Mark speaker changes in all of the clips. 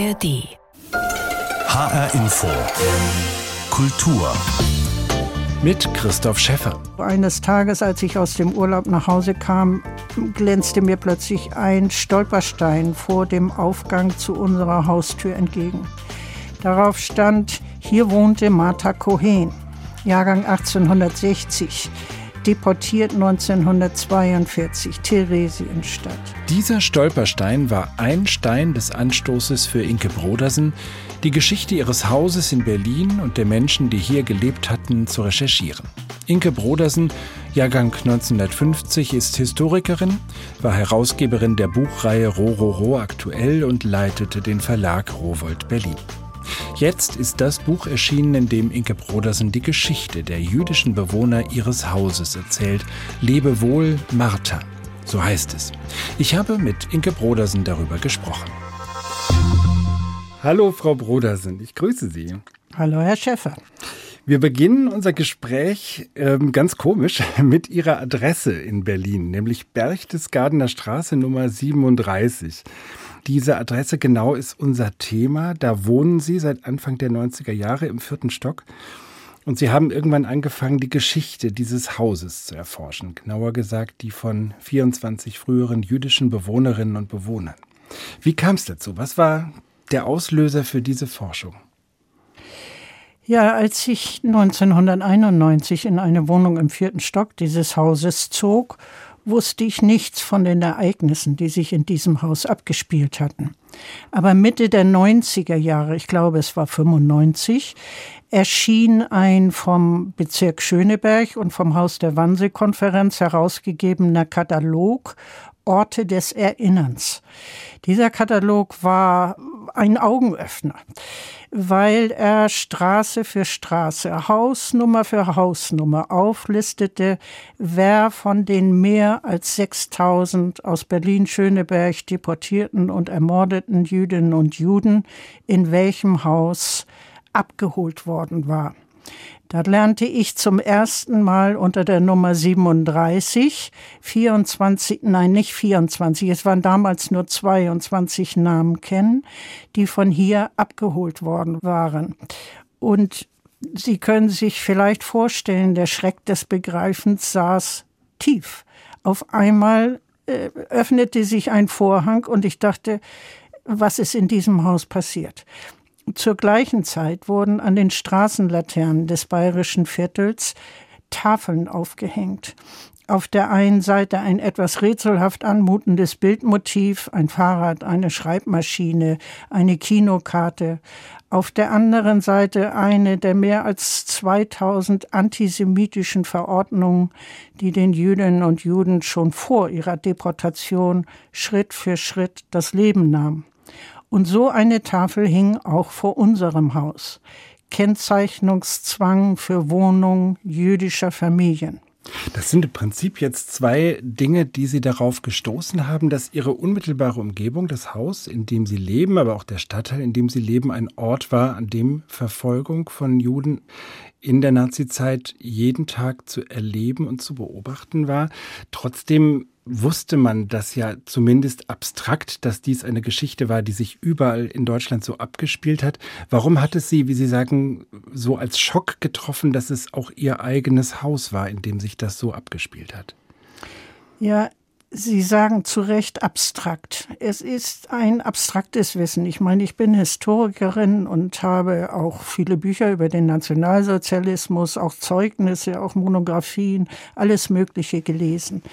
Speaker 1: ARD.
Speaker 2: HR Info. Kultur.
Speaker 3: Mit Christoph Schäffer.
Speaker 4: Eines Tages, als ich aus dem Urlaub nach Hause kam, glänzte mir plötzlich ein Stolperstein vor dem Aufgang zu unserer Haustür entgegen. Darauf stand, hier wohnte Martha Cohen, Jahrgang 1860 deportiert 1942 Theresienstadt.
Speaker 3: Dieser Stolperstein war ein Stein des Anstoßes für Inke Brodersen, die Geschichte ihres Hauses in Berlin und der Menschen, die hier gelebt hatten, zu recherchieren. Inke Brodersen, Jahrgang 1950, ist Historikerin, war Herausgeberin der Buchreihe Rororo aktuell und leitete den Verlag Rowold Berlin. Jetzt ist das Buch erschienen, in dem Inke Brodersen die Geschichte der jüdischen Bewohner ihres Hauses erzählt. Lebe wohl, Martha. So heißt es. Ich habe mit Inke Brodersen darüber gesprochen. Hallo, Frau Brodersen. Ich grüße Sie.
Speaker 4: Hallo, Herr Schäffer.
Speaker 3: Wir beginnen unser Gespräch ähm, ganz komisch mit Ihrer Adresse in Berlin, nämlich Berchtesgadener Straße Nummer 37. Diese Adresse genau ist unser Thema. Da wohnen Sie seit Anfang der 90er Jahre im vierten Stock. Und Sie haben irgendwann angefangen, die Geschichte dieses Hauses zu erforschen. Genauer gesagt, die von 24 früheren jüdischen Bewohnerinnen und Bewohnern. Wie kam es dazu? Was war der Auslöser für diese Forschung?
Speaker 4: Ja, als ich 1991 in eine Wohnung im vierten Stock dieses Hauses zog wusste ich nichts von den Ereignissen, die sich in diesem Haus abgespielt hatten. Aber Mitte der 90er Jahre, ich glaube es war 95, erschien ein vom Bezirk Schöneberg und vom Haus der Wannsee-Konferenz herausgegebener Katalog Orte des Erinnerns. Dieser Katalog war ein Augenöffner weil er Straße für Straße, Hausnummer für Hausnummer auflistete, wer von den mehr als 6000 aus Berlin-Schöneberg deportierten und ermordeten Jüdinnen und Juden in welchem Haus abgeholt worden war. Da lernte ich zum ersten Mal unter der Nummer 37, 24, nein, nicht 24, es waren damals nur 22 Namen kennen, die von hier abgeholt worden waren. Und Sie können sich vielleicht vorstellen, der Schreck des Begreifens saß tief. Auf einmal äh, öffnete sich ein Vorhang und ich dachte, was ist in diesem Haus passiert? Zur gleichen Zeit wurden an den Straßenlaternen des bayerischen Viertels Tafeln aufgehängt. Auf der einen Seite ein etwas rätselhaft anmutendes Bildmotiv, ein Fahrrad, eine Schreibmaschine, eine Kinokarte. Auf der anderen Seite eine der mehr als 2000 antisemitischen Verordnungen, die den Jüdinnen und Juden schon vor ihrer Deportation Schritt für Schritt das Leben nahmen. Und so eine Tafel hing auch vor unserem Haus. Kennzeichnungszwang für Wohnungen jüdischer Familien.
Speaker 3: Das sind im Prinzip jetzt zwei Dinge, die Sie darauf gestoßen haben, dass Ihre unmittelbare Umgebung, das Haus, in dem Sie leben, aber auch der Stadtteil, in dem Sie leben, ein Ort war, an dem Verfolgung von Juden in der Nazizeit jeden Tag zu erleben und zu beobachten war. Trotzdem wusste man das ja zumindest abstrakt, dass dies eine Geschichte war, die sich überall in Deutschland so abgespielt hat. Warum hat es Sie, wie Sie sagen, so als Schock getroffen, dass es auch Ihr eigenes Haus war, in dem sich das so abgespielt hat?
Speaker 4: Ja, Sie sagen zu Recht abstrakt. Es ist ein abstraktes Wissen. Ich meine, ich bin Historikerin und habe auch viele Bücher über den Nationalsozialismus, auch Zeugnisse, auch Monographien, alles Mögliche gelesen.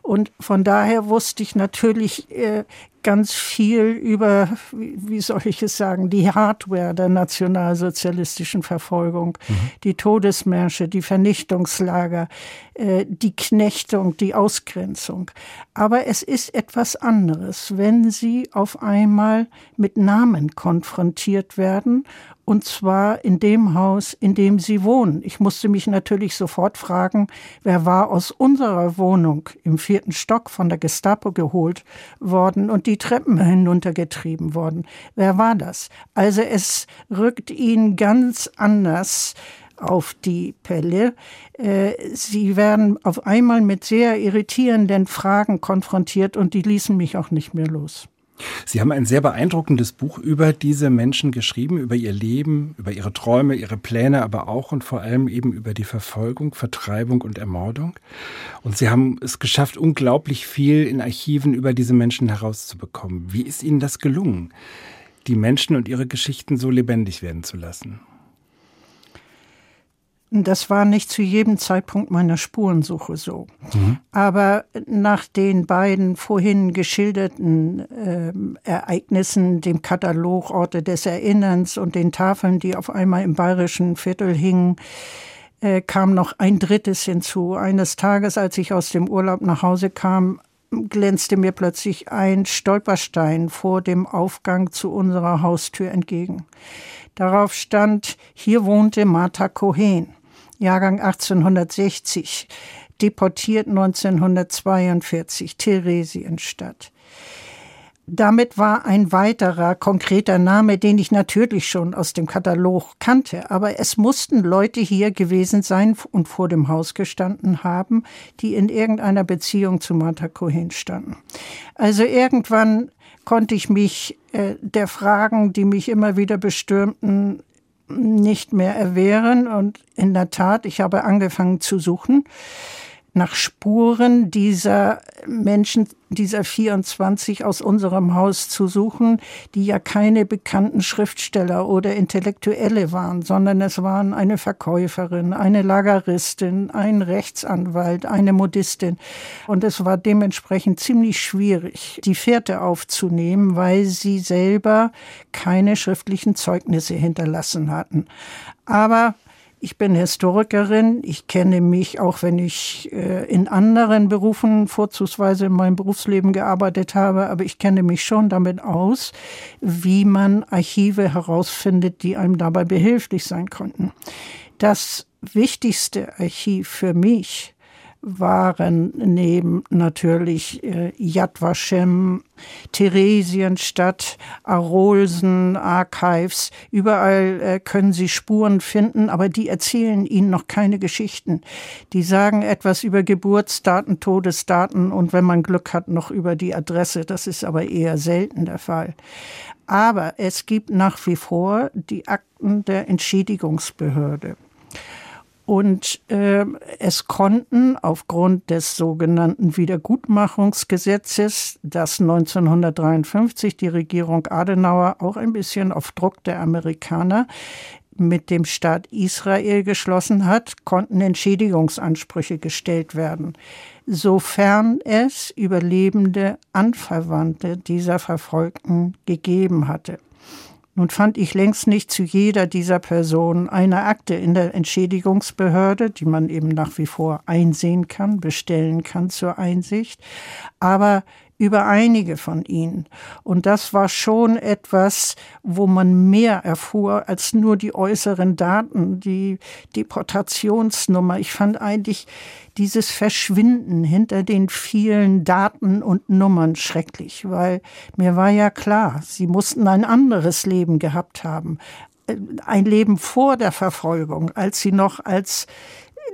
Speaker 4: Und von daher wusste ich natürlich äh, ganz viel über, wie soll ich es sagen, die Hardware der nationalsozialistischen Verfolgung, mhm. die Todesmärsche, die Vernichtungslager, äh, die Knechtung, die Ausgrenzung. Aber es ist etwas anderes, wenn sie auf einmal mit Namen konfrontiert werden und zwar in dem Haus, in dem sie wohnen. Ich musste mich natürlich sofort fragen, wer war aus unserer Wohnung im vierten Stock von der Gestapo geholt worden und die Treppen hinuntergetrieben worden. Wer war das? Also es rückt ihn ganz anders auf die Pelle. Äh, sie werden auf einmal mit sehr irritierenden Fragen konfrontiert und die ließen mich auch nicht mehr los.
Speaker 3: Sie haben ein sehr beeindruckendes Buch über diese Menschen geschrieben, über ihr Leben, über ihre Träume, ihre Pläne, aber auch und vor allem eben über die Verfolgung, Vertreibung und Ermordung. Und Sie haben es geschafft, unglaublich viel in Archiven über diese Menschen herauszubekommen. Wie ist Ihnen das gelungen, die Menschen und ihre Geschichten so lebendig werden zu lassen?
Speaker 4: Das war nicht zu jedem Zeitpunkt meiner Spurensuche so. Mhm. Aber nach den beiden vorhin geschilderten äh, Ereignissen, dem Katalog Orte des Erinnerns und den Tafeln, die auf einmal im bayerischen Viertel hingen, äh, kam noch ein drittes hinzu. Eines Tages, als ich aus dem Urlaub nach Hause kam, glänzte mir plötzlich ein Stolperstein vor dem Aufgang zu unserer Haustür entgegen. Darauf stand, hier wohnte Martha Cohen. Jahrgang 1860, deportiert 1942, Theresienstadt. Damit war ein weiterer konkreter Name, den ich natürlich schon aus dem Katalog kannte, aber es mussten Leute hier gewesen sein und vor dem Haus gestanden haben, die in irgendeiner Beziehung zu Martha Cohen standen. Also irgendwann konnte ich mich äh, der Fragen, die mich immer wieder bestürmten, nicht mehr erwehren. Und in der Tat, ich habe angefangen zu suchen nach Spuren dieser Menschen, dieser 24 aus unserem Haus zu suchen, die ja keine bekannten Schriftsteller oder Intellektuelle waren, sondern es waren eine Verkäuferin, eine Lageristin, ein Rechtsanwalt, eine Modistin. Und es war dementsprechend ziemlich schwierig, die Fährte aufzunehmen, weil sie selber keine schriftlichen Zeugnisse hinterlassen hatten. Aber ich bin Historikerin. Ich kenne mich, auch wenn ich äh, in anderen Berufen vorzugsweise in meinem Berufsleben gearbeitet habe, aber ich kenne mich schon damit aus, wie man Archive herausfindet, die einem dabei behilflich sein konnten. Das wichtigste Archiv für mich waren neben natürlich äh, Yad Vashem, Theresienstadt, Arolsen, Archives. Überall äh, können Sie Spuren finden, aber die erzählen Ihnen noch keine Geschichten. Die sagen etwas über Geburtsdaten, Todesdaten und wenn man Glück hat, noch über die Adresse. Das ist aber eher selten der Fall. Aber es gibt nach wie vor die Akten der Entschädigungsbehörde. Und äh, es konnten aufgrund des sogenannten Wiedergutmachungsgesetzes, das 1953 die Regierung Adenauer auch ein bisschen auf Druck der Amerikaner mit dem Staat Israel geschlossen hat, konnten Entschädigungsansprüche gestellt werden, sofern es Überlebende Anverwandte dieser Verfolgten gegeben hatte. Nun fand ich längst nicht zu jeder dieser Personen eine Akte in der Entschädigungsbehörde, die man eben nach wie vor einsehen kann, bestellen kann zur Einsicht. Aber über einige von ihnen. Und das war schon etwas, wo man mehr erfuhr als nur die äußeren Daten, die Deportationsnummer. Ich fand eigentlich dieses Verschwinden hinter den vielen Daten und Nummern schrecklich, weil mir war ja klar, sie mussten ein anderes Leben gehabt haben. Ein Leben vor der Verfolgung, als sie noch als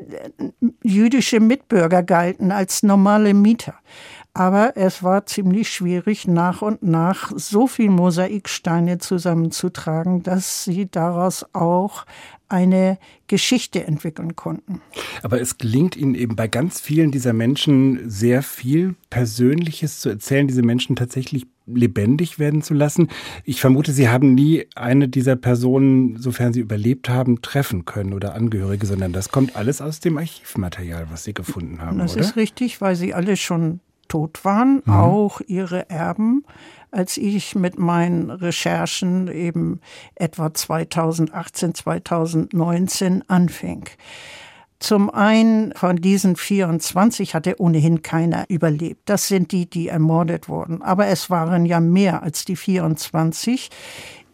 Speaker 4: äh, jüdische Mitbürger galten, als normale Mieter. Aber es war ziemlich schwierig, nach und nach so viel Mosaiksteine zusammenzutragen, dass sie daraus auch eine Geschichte entwickeln konnten.
Speaker 3: Aber es gelingt Ihnen eben bei ganz vielen dieser Menschen sehr viel Persönliches zu erzählen, diese Menschen tatsächlich lebendig werden zu lassen. Ich vermute, Sie haben nie eine dieser Personen, sofern sie überlebt haben, treffen können oder Angehörige, sondern das kommt alles aus dem Archivmaterial, was Sie gefunden haben.
Speaker 4: Das
Speaker 3: oder?
Speaker 4: ist richtig, weil sie alle schon tot waren, mhm. auch ihre Erben. Als ich mit meinen Recherchen eben etwa 2018, 2019 anfing. Zum einen von diesen 24 hatte ohnehin keiner überlebt. Das sind die, die ermordet wurden. Aber es waren ja mehr als die 24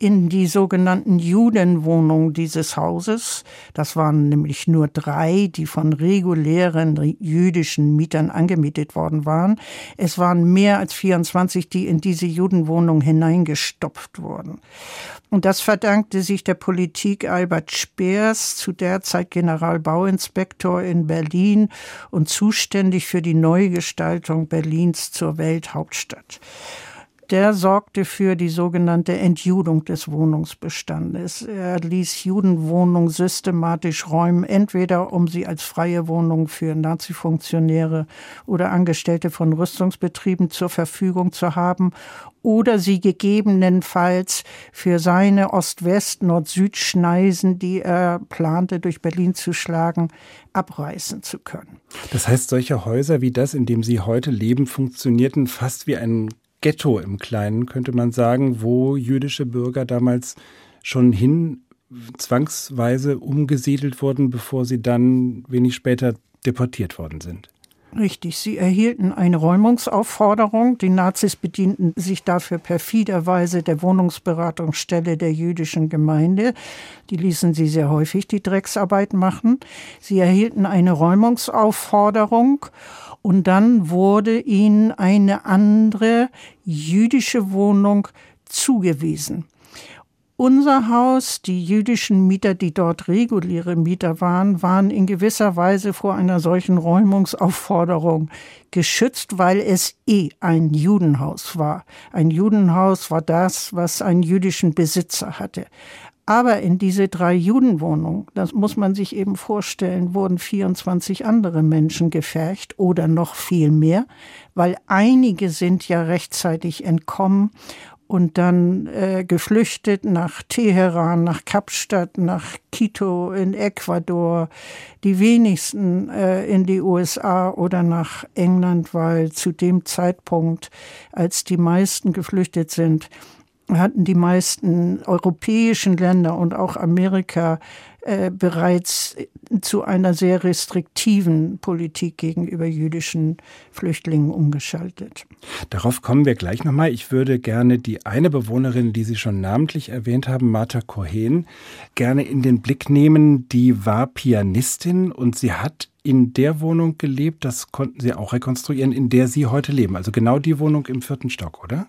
Speaker 4: in die sogenannten Judenwohnungen dieses Hauses. Das waren nämlich nur drei, die von regulären jüdischen Mietern angemietet worden waren. Es waren mehr als 24, die in diese Judenwohnung hineingestopft wurden. Und das verdankte sich der Politik Albert Speers, zu der Zeit Generalbauinspektor in Berlin und zuständig für die Neugestaltung Berlins zur Welthauptstadt. Der sorgte für die sogenannte Entjudung des Wohnungsbestandes. Er ließ Judenwohnungen systematisch räumen, entweder um sie als freie Wohnung für Nazi-Funktionäre oder Angestellte von Rüstungsbetrieben zur Verfügung zu haben oder sie gegebenenfalls für seine Ost-West-, Nord-Süd-Schneisen, die er plante, durch Berlin zu schlagen, abreißen zu können.
Speaker 3: Das heißt, solche Häuser wie das, in dem Sie heute leben, funktionierten fast wie ein Ghetto im Kleinen, könnte man sagen, wo jüdische Bürger damals schon hin zwangsweise umgesiedelt wurden, bevor sie dann wenig später deportiert worden sind.
Speaker 4: Richtig, sie erhielten eine Räumungsaufforderung. Die Nazis bedienten sich dafür perfiderweise der Wohnungsberatungsstelle der jüdischen Gemeinde. Die ließen sie sehr häufig die Drecksarbeit machen. Sie erhielten eine Räumungsaufforderung und dann wurde ihnen eine andere jüdische Wohnung zugewiesen. Unser Haus, die jüdischen Mieter, die dort reguläre Mieter waren, waren in gewisser Weise vor einer solchen Räumungsaufforderung geschützt, weil es eh ein Judenhaus war. Ein Judenhaus war das, was einen jüdischen Besitzer hatte. Aber in diese drei Judenwohnungen, das muss man sich eben vorstellen, wurden 24 andere Menschen gefercht oder noch viel mehr, weil einige sind ja rechtzeitig entkommen und dann äh, geflüchtet nach Teheran, nach Kapstadt, nach Quito in Ecuador, die wenigsten äh, in die USA oder nach England, weil zu dem Zeitpunkt, als die meisten geflüchtet sind, hatten die meisten europäischen Länder und auch Amerika äh, bereits zu einer sehr restriktiven Politik gegenüber jüdischen Flüchtlingen umgeschaltet.
Speaker 3: Darauf kommen wir gleich nochmal. Ich würde gerne die eine Bewohnerin, die Sie schon namentlich erwähnt haben, Martha Cohen, gerne in den Blick nehmen. Die war Pianistin und sie hat in der Wohnung gelebt, das konnten Sie auch rekonstruieren, in der Sie heute leben. Also genau die Wohnung im vierten Stock, oder?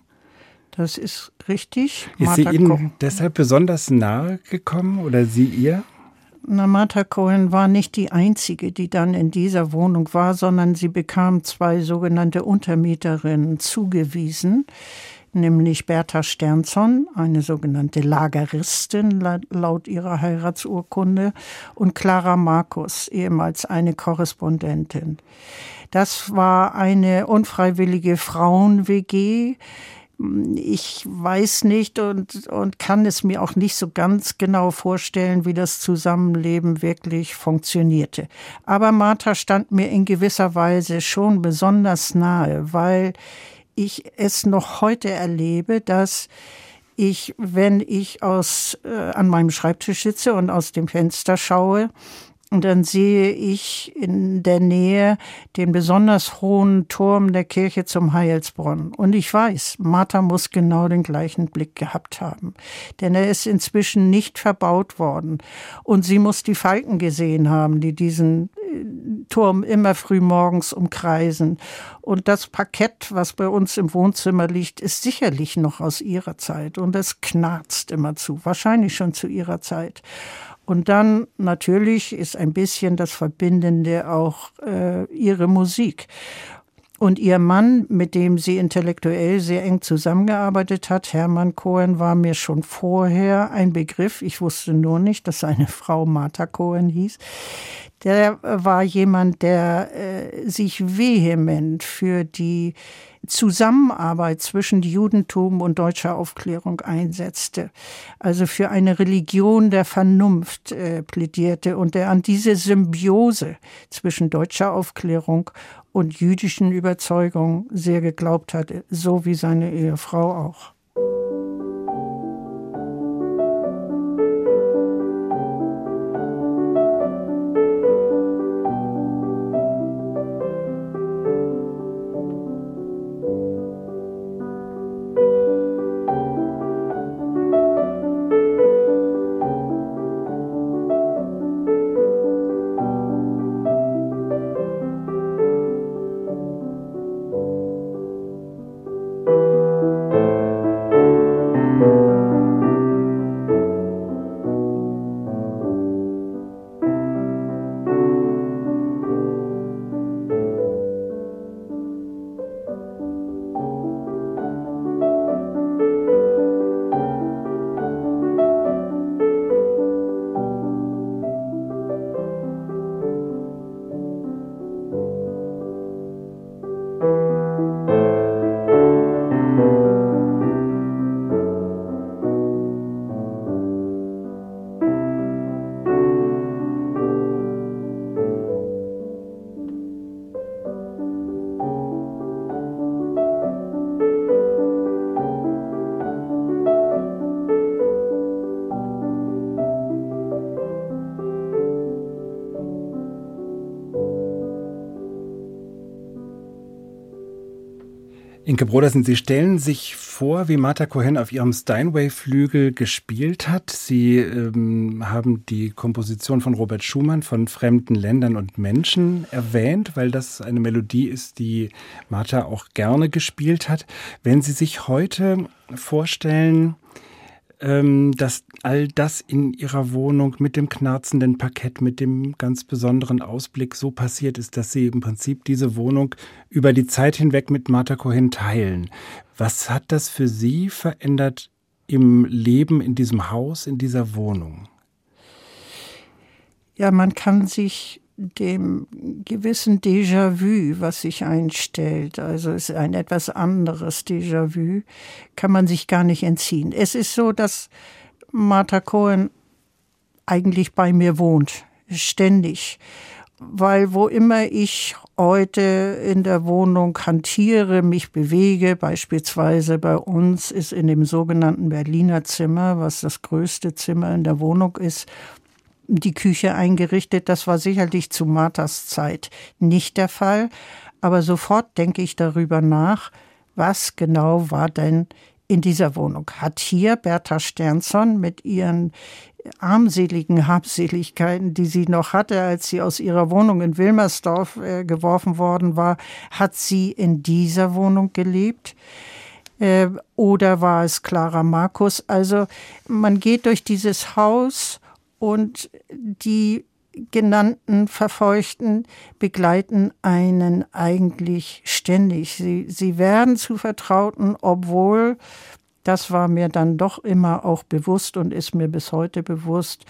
Speaker 4: Das ist richtig.
Speaker 3: Ist Martha sie Ihnen Koch. deshalb besonders nahe gekommen oder Sie ihr?
Speaker 4: Na, Martha Cohen war nicht die einzige, die dann in dieser Wohnung war, sondern sie bekam zwei sogenannte Untermieterinnen zugewiesen, nämlich Bertha Sternson, eine sogenannte Lageristin laut ihrer Heiratsurkunde, und Clara Markus, ehemals eine Korrespondentin. Das war eine unfreiwillige Frauen-WG, ich weiß nicht und, und kann es mir auch nicht so ganz genau vorstellen, wie das Zusammenleben wirklich funktionierte. Aber Martha stand mir in gewisser Weise schon besonders nahe, weil ich es noch heute erlebe, dass ich, wenn ich aus, äh, an meinem Schreibtisch sitze und aus dem Fenster schaue, und dann sehe ich in der Nähe den besonders hohen Turm der Kirche zum Heilsbronn. Und ich weiß, Martha muss genau den gleichen Blick gehabt haben. Denn er ist inzwischen nicht verbaut worden. Und sie muss die Falken gesehen haben, die diesen äh, Turm immer früh morgens umkreisen. Und das Parkett, was bei uns im Wohnzimmer liegt, ist sicherlich noch aus ihrer Zeit. Und es knarzt immer zu. Wahrscheinlich schon zu ihrer Zeit. Und dann natürlich ist ein bisschen das Verbindende auch äh, ihre Musik. Und ihr Mann, mit dem sie intellektuell sehr eng zusammengearbeitet hat, Hermann Cohen, war mir schon vorher ein Begriff. Ich wusste nur nicht, dass seine Frau Martha Cohen hieß. Der war jemand, der äh, sich vehement für die Zusammenarbeit zwischen Judentum und deutscher Aufklärung einsetzte, also für eine Religion der Vernunft äh, plädierte und der an diese Symbiose zwischen deutscher Aufklärung und jüdischen Überzeugungen sehr geglaubt hatte, so wie seine Ehefrau auch.
Speaker 3: Inke Brodersen, Sie stellen sich vor, wie Martha Cohen auf ihrem Steinway-Flügel gespielt hat. Sie ähm, haben die Komposition von Robert Schumann von fremden Ländern und Menschen erwähnt, weil das eine Melodie ist, die Martha auch gerne gespielt hat. Wenn Sie sich heute vorstellen, ähm, dass all das in ihrer Wohnung mit dem knarzenden Parkett, mit dem ganz besonderen Ausblick so passiert ist, dass sie im Prinzip diese Wohnung über die Zeit hinweg mit Martha Cohen teilen. Was hat das für Sie verändert im Leben in diesem Haus, in dieser Wohnung?
Speaker 4: Ja, man kann sich dem gewissen Déjà-vu, was sich einstellt, also ist ein etwas anderes Déjà-vu, kann man sich gar nicht entziehen. Es ist so, dass Martha Cohen eigentlich bei mir wohnt, ständig, weil wo immer ich heute in der Wohnung hantiere, mich bewege, beispielsweise bei uns ist in dem sogenannten Berliner Zimmer, was das größte Zimmer in der Wohnung ist, die Küche eingerichtet. Das war sicherlich zu Marthas Zeit nicht der Fall. Aber sofort denke ich darüber nach, was genau war denn in dieser Wohnung? Hat hier Bertha Sternson mit ihren armseligen Habseligkeiten, die sie noch hatte, als sie aus ihrer Wohnung in Wilmersdorf äh, geworfen worden war, hat sie in dieser Wohnung gelebt? Äh, oder war es Clara Markus? Also man geht durch dieses Haus und die genannten Verfeuchten begleiten einen eigentlich ständig. Sie, sie werden zu Vertrauten, obwohl, das war mir dann doch immer auch bewusst und ist mir bis heute bewusst,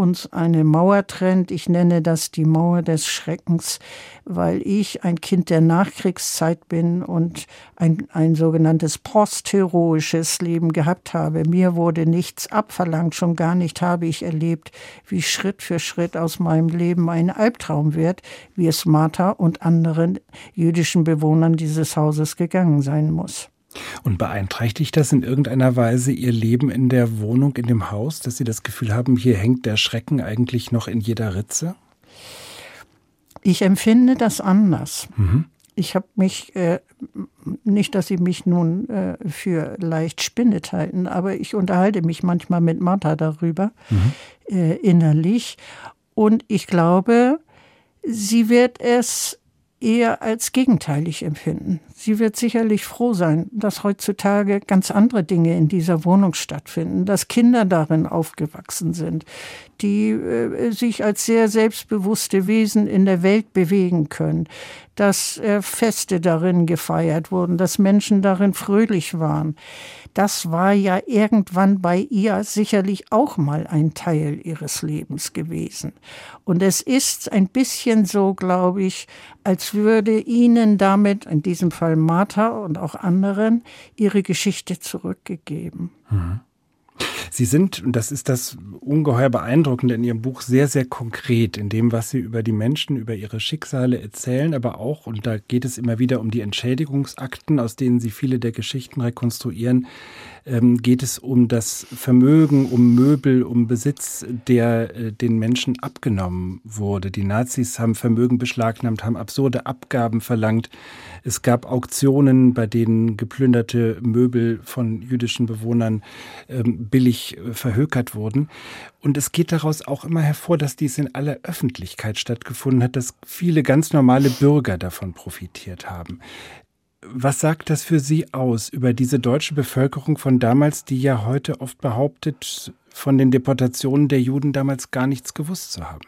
Speaker 4: uns eine Mauer trennt. Ich nenne das die Mauer des Schreckens, weil ich ein Kind der Nachkriegszeit bin und ein, ein sogenanntes postheroisches Leben gehabt habe. Mir wurde nichts abverlangt, schon gar nicht habe ich erlebt, wie Schritt für Schritt aus meinem Leben ein Albtraum wird, wie es Martha und anderen jüdischen Bewohnern dieses Hauses gegangen sein muss.
Speaker 3: Und beeinträchtigt das in irgendeiner Weise Ihr Leben in der Wohnung, in dem Haus, dass Sie das Gefühl haben, hier hängt der Schrecken eigentlich noch in jeder Ritze?
Speaker 4: Ich empfinde das anders. Mhm. Ich habe mich, äh, nicht, dass Sie mich nun äh, für leicht spinnet halten, aber ich unterhalte mich manchmal mit Martha darüber, mhm. äh, innerlich. Und ich glaube, sie wird es eher als gegenteilig empfinden. Sie wird sicherlich froh sein, dass heutzutage ganz andere Dinge in dieser Wohnung stattfinden, dass Kinder darin aufgewachsen sind, die äh, sich als sehr selbstbewusste Wesen in der Welt bewegen können, dass äh, Feste darin gefeiert wurden, dass Menschen darin fröhlich waren. Das war ja irgendwann bei ihr sicherlich auch mal ein Teil ihres Lebens gewesen. Und es ist ein bisschen so, glaube ich, als würde ihnen damit, in diesem Fall Martha und auch anderen, ihre Geschichte zurückgegeben. Mhm.
Speaker 3: Sie sind, und das ist das ungeheuer beeindruckende in Ihrem Buch, sehr, sehr konkret in dem, was Sie über die Menschen, über ihre Schicksale erzählen, aber auch, und da geht es immer wieder um die Entschädigungsakten, aus denen Sie viele der Geschichten rekonstruieren, ähm, geht es um das Vermögen, um Möbel, um Besitz, der äh, den Menschen abgenommen wurde. Die Nazis haben Vermögen beschlagnahmt, haben absurde Abgaben verlangt. Es gab Auktionen, bei denen geplünderte Möbel von jüdischen Bewohnern ähm, billig äh, verhökert wurden. Und es geht daraus auch immer hervor, dass dies in aller Öffentlichkeit stattgefunden hat, dass viele ganz normale Bürger davon profitiert haben. Was sagt das für Sie aus über diese deutsche Bevölkerung von damals, die ja heute oft behauptet, von den Deportationen der Juden damals gar nichts gewusst zu haben?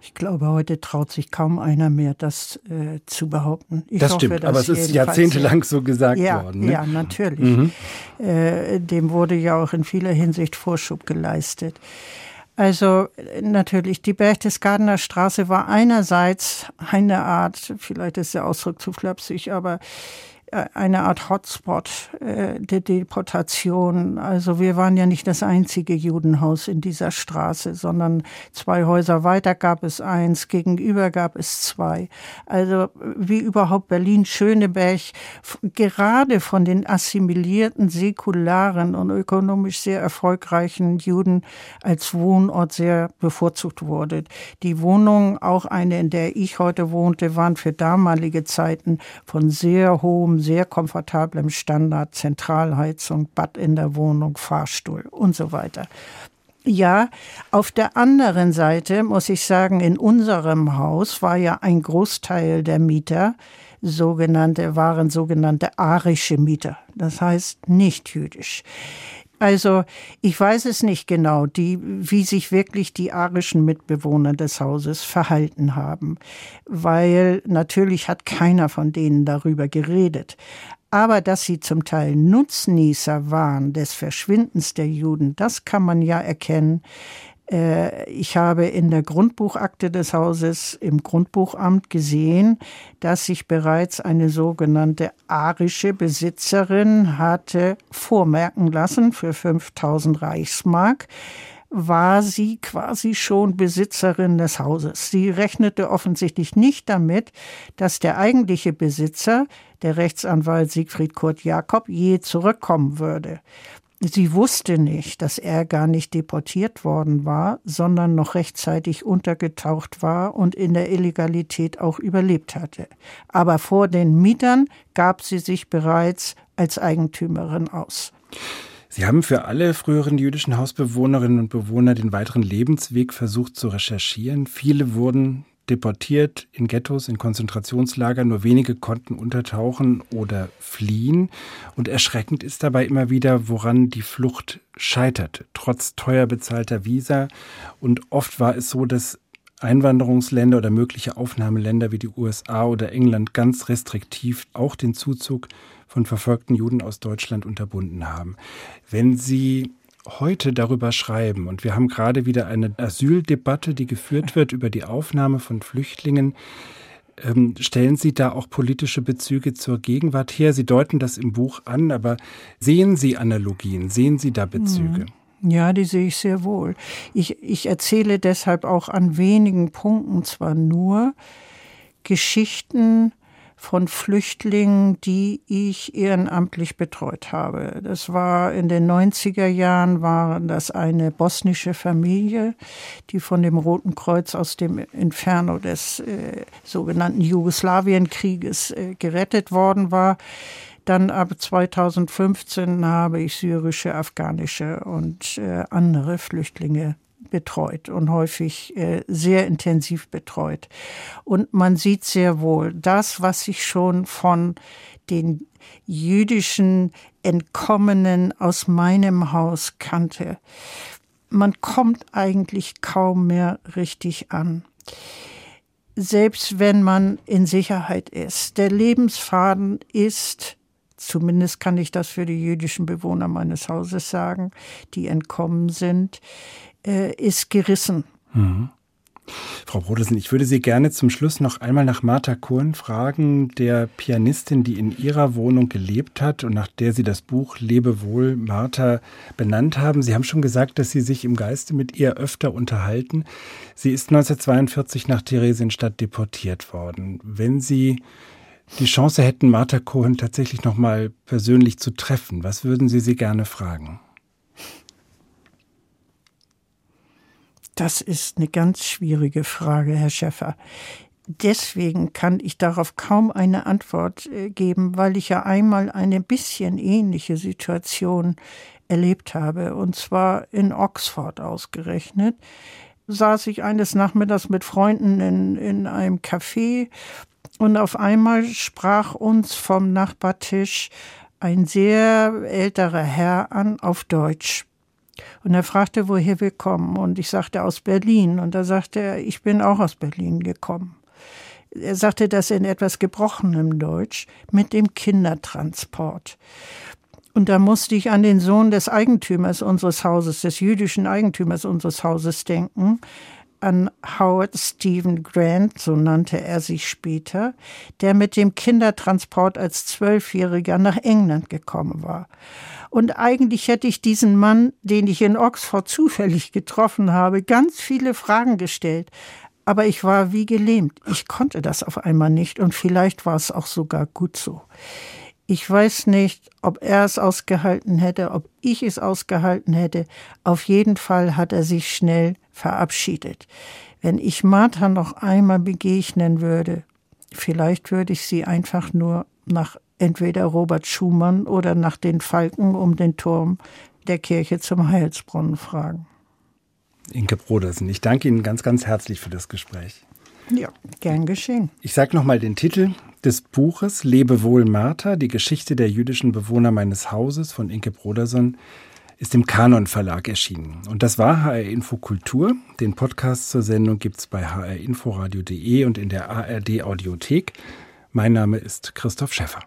Speaker 4: Ich glaube, heute traut sich kaum einer mehr, das äh, zu behaupten. Ich
Speaker 3: das hoffe, stimmt, aber es ist jahrzehntelang so gesagt
Speaker 4: ja,
Speaker 3: worden. Ne?
Speaker 4: Ja, natürlich. Mhm. Äh, dem wurde ja auch in vieler Hinsicht Vorschub geleistet. Also natürlich, die Berchtesgadener Straße war einerseits eine Art, vielleicht ist der Ausdruck zu flapsig, aber eine Art Hotspot äh, der Deportation. Also wir waren ja nicht das einzige Judenhaus in dieser Straße, sondern zwei Häuser weiter gab es eins, gegenüber gab es zwei. Also wie überhaupt Berlin-Schöneberg gerade von den assimilierten, säkularen und ökonomisch sehr erfolgreichen Juden als Wohnort sehr bevorzugt wurde. Die Wohnungen, auch eine, in der ich heute wohnte, waren für damalige Zeiten von sehr hohem Sehr komfortablem Standard, Zentralheizung, Bad in der Wohnung, Fahrstuhl und so weiter. Ja, auf der anderen Seite muss ich sagen, in unserem Haus war ja ein Großteil der Mieter sogenannte, waren sogenannte arische Mieter. Das heißt nicht jüdisch. Also ich weiß es nicht genau, die, wie sich wirklich die arischen Mitbewohner des Hauses verhalten haben, weil natürlich hat keiner von denen darüber geredet. Aber dass sie zum Teil Nutznießer waren des Verschwindens der Juden, das kann man ja erkennen, ich habe in der Grundbuchakte des Hauses im Grundbuchamt gesehen, dass sich bereits eine sogenannte arische Besitzerin hatte vormerken lassen für 5000 Reichsmark war sie quasi schon Besitzerin des Hauses. Sie rechnete offensichtlich nicht damit, dass der eigentliche Besitzer, der Rechtsanwalt Siegfried Kurt Jakob, je zurückkommen würde. Sie wusste nicht, dass er gar nicht deportiert worden war, sondern noch rechtzeitig untergetaucht war und in der Illegalität auch überlebt hatte. Aber vor den Mietern gab sie sich bereits als Eigentümerin aus.
Speaker 3: Sie haben für alle früheren jüdischen Hausbewohnerinnen und Bewohner den weiteren Lebensweg versucht zu recherchieren. Viele wurden deportiert in Ghettos, in Konzentrationslagern. Nur wenige konnten untertauchen oder fliehen. Und erschreckend ist dabei immer wieder, woran die Flucht scheiterte, trotz teuer bezahlter Visa. Und oft war es so, dass Einwanderungsländer oder mögliche Aufnahmeländer wie die USA oder England ganz restriktiv auch den Zuzug von verfolgten Juden aus Deutschland unterbunden haben. Wenn Sie heute darüber schreiben. Und wir haben gerade wieder eine Asyldebatte, die geführt wird über die Aufnahme von Flüchtlingen. Ähm, stellen Sie da auch politische Bezüge zur Gegenwart her? Sie deuten das im Buch an, aber sehen Sie Analogien? Sehen Sie da Bezüge?
Speaker 4: Hm. Ja, die sehe ich sehr wohl. Ich, ich erzähle deshalb auch an wenigen Punkten zwar nur Geschichten, von Flüchtlingen, die ich ehrenamtlich betreut habe. Das war in den 90er Jahren war das eine bosnische Familie, die von dem Roten Kreuz aus dem Inferno des äh, sogenannten Jugoslawienkrieges äh, gerettet worden war. Dann ab 2015 habe ich syrische, afghanische und äh, andere Flüchtlinge betreut und häufig äh, sehr intensiv betreut. Und man sieht sehr wohl, das, was ich schon von den jüdischen Entkommenen aus meinem Haus kannte, man kommt eigentlich kaum mehr richtig an. Selbst wenn man in Sicherheit ist. Der Lebensfaden ist Zumindest kann ich das für die jüdischen Bewohner meines Hauses sagen, die entkommen sind äh, ist gerissen. Mhm.
Speaker 3: Frau Brodersen, ich würde Sie gerne zum Schluss noch einmal nach Martha Kohn fragen, der Pianistin, die in ihrer Wohnung gelebt hat und nach der Sie das Buch Lebe wohl Martha benannt haben. Sie haben schon gesagt, dass Sie sich im Geiste mit ihr öfter unterhalten. Sie ist 1942 nach Theresienstadt deportiert worden. Wenn Sie die Chance hätten, Martha Cohen tatsächlich noch mal persönlich zu treffen, was würden Sie sie gerne fragen?
Speaker 4: Das ist eine ganz schwierige Frage, Herr Schäffer. Deswegen kann ich darauf kaum eine Antwort äh, geben, weil ich ja einmal eine bisschen ähnliche Situation erlebt habe, und zwar in Oxford ausgerechnet. Saß ich eines Nachmittags mit Freunden in, in einem Café und auf einmal sprach uns vom Nachbartisch ein sehr älterer Herr an auf Deutsch. Und er fragte, woher wir kommen. Und ich sagte, aus Berlin. Und da sagte er, ich bin auch aus Berlin gekommen. Er sagte das in etwas gebrochenem Deutsch mit dem Kindertransport. Und da musste ich an den Sohn des Eigentümers unseres Hauses, des jüdischen Eigentümers unseres Hauses denken, an Howard Stephen Grant, so nannte er sich später, der mit dem Kindertransport als Zwölfjähriger nach England gekommen war. Und eigentlich hätte ich diesen Mann, den ich in Oxford zufällig getroffen habe, ganz viele Fragen gestellt. Aber ich war wie gelähmt. Ich konnte das auf einmal nicht und vielleicht war es auch sogar gut so. Ich weiß nicht, ob er es ausgehalten hätte, ob ich es ausgehalten hätte. Auf jeden Fall hat er sich schnell verabschiedet. Wenn ich Martha noch einmal begegnen würde, vielleicht würde ich sie einfach nur nach entweder Robert Schumann oder nach den Falken um den Turm der Kirche zum Heilsbrunnen fragen.
Speaker 3: Inke Brodersen, ich danke Ihnen ganz, ganz herzlich für das Gespräch.
Speaker 4: Ja, gern geschehen.
Speaker 3: Ich sage nochmal den Titel des Buches Lebe wohl Martha, die Geschichte der jüdischen Bewohner meines Hauses von Inke Broderson ist im Kanon Verlag erschienen. Und das war HR Info Kultur. Den Podcast zur Sendung gibt es bei hrinforadio.de und in der ARD Audiothek. Mein Name ist Christoph Schäffer.